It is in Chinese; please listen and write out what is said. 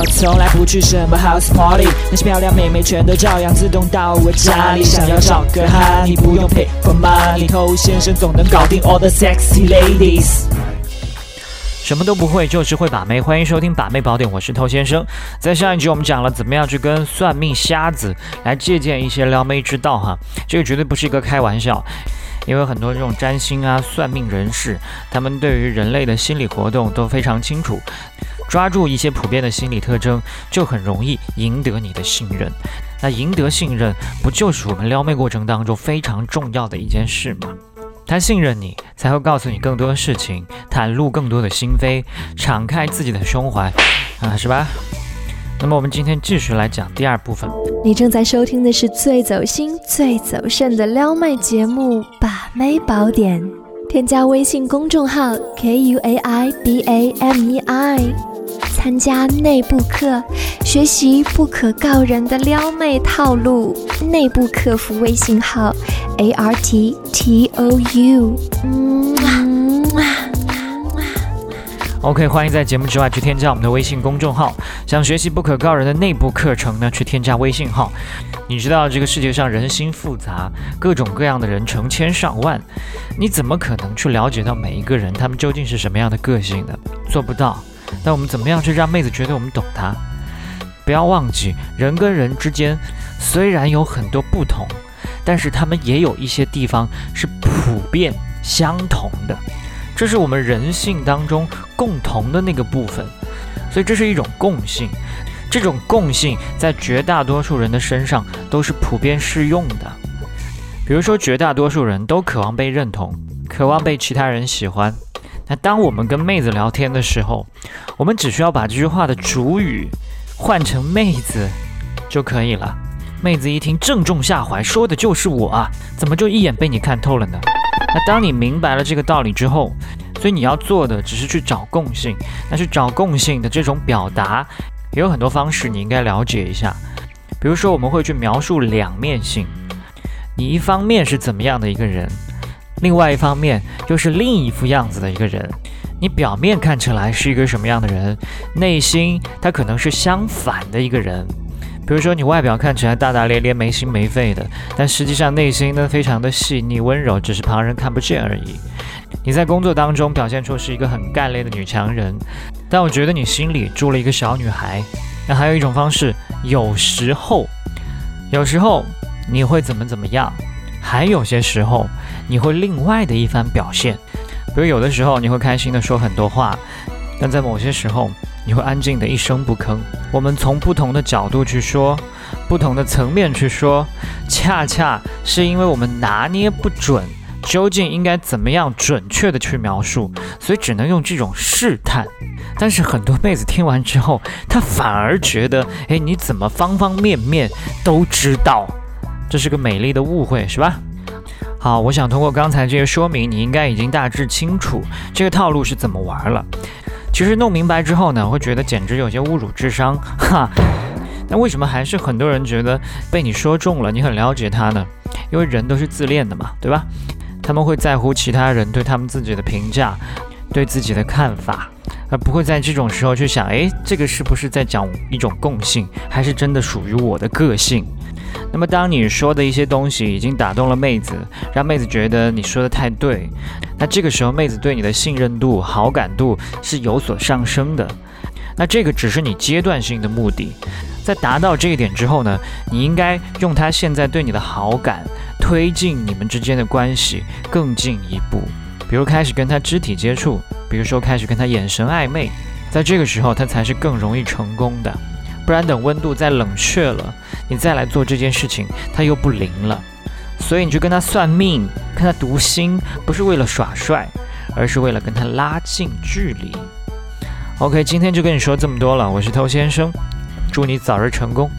我从来不去什么 house party，那些漂亮妹妹全都照样自动到我家里。想要找个哈，你不用 pay for money，偷先生总能搞定 all the sexy ladies。什么都不会，就是会把妹。欢迎收听把妹宝典，我是偷先生。在上一集我们讲了怎么样去跟算命瞎子来借鉴一些撩妹之道哈，这个绝对不是一个开玩笑，因为很多这种占星啊、算命人士，他们对于人类的心理活动都非常清楚，抓住一些普遍的心理特征，就很容易赢得你的信任。那赢得信任，不就是我们撩妹过程当中非常重要的一件事吗？他信任你，才会告诉你更多的事情，袒露更多的心扉，敞开自己的胸怀，啊，是吧？那么我们今天继续来讲第二部分。你正在收听的是最走心、最走肾的撩妹节目《把妹宝典》，添加微信公众号 k u a i b a m e i，参加内部课，学习不可告人的撩妹套路。内部客服微信号。A R T T O U。OK，欢迎在节目之外去添加我们的微信公众号。想学习不可告人的内部课程呢，去添加微信号。你知道这个世界上人心复杂，各种各样的人成千上万，你怎么可能去了解到每一个人他们究竟是什么样的个性呢？做不到。那我们怎么样去让妹子觉得我们懂她？不要忘记，人跟人之间虽然有很多不同。但是他们也有一些地方是普遍相同的，这是我们人性当中共同的那个部分，所以这是一种共性。这种共性在绝大多数人的身上都是普遍适用的。比如说，绝大多数人都渴望被认同，渴望被其他人喜欢。那当我们跟妹子聊天的时候，我们只需要把这句话的主语换成妹子就可以了。妹子一听，正中下怀，说的就是我啊！怎么就一眼被你看透了呢？那当你明白了这个道理之后，所以你要做的只是去找共性。那去找共性的这种表达，也有很多方式，你应该了解一下。比如说，我们会去描述两面性，你一方面是怎么样的一个人，另外一方面又是另一副样子的一个人。你表面看起来是一个什么样的人，内心他可能是相反的一个人。比如说，你外表看起来大大咧咧、没心没肺的，但实际上内心呢非常的细腻温柔，只是旁人看不见而已。你在工作当中表现出是一个很干练的女强人，但我觉得你心里住了一个小女孩。那还有一种方式，有时候，有时候你会怎么怎么样，还有些时候你会另外的一番表现。比如有的时候你会开心的说很多话，但在某些时候。你会安静的一声不吭。我们从不同的角度去说，不同的层面去说，恰恰是因为我们拿捏不准，究竟应该怎么样准确的去描述，所以只能用这种试探。但是很多妹子听完之后，她反而觉得，哎，你怎么方方面面都知道？这是个美丽的误会，是吧？好，我想通过刚才这些说明，你应该已经大致清楚这个套路是怎么玩了。其实弄明白之后呢，会觉得简直有些侮辱智商，哈。那为什么还是很多人觉得被你说中了，你很了解他呢？因为人都是自恋的嘛，对吧？他们会在乎其他人对他们自己的评价，对自己的看法，而不会在这种时候去想，诶，这个是不是在讲一种共性，还是真的属于我的个性？那么，当你说的一些东西已经打动了妹子，让妹子觉得你说的太对，那这个时候妹子对你的信任度、好感度是有所上升的。那这个只是你阶段性的目的，在达到这一点之后呢，你应该用她现在对你的好感，推进你们之间的关系更进一步。比如开始跟她肢体接触，比如说开始跟她眼神暧昧，在这个时候她才是更容易成功的。不然等温度再冷却了，你再来做这件事情，他又不灵了。所以你就跟他算命，看他读心，不是为了耍帅，而是为了跟他拉近距离。OK，今天就跟你说这么多了，我是偷先生，祝你早日成功。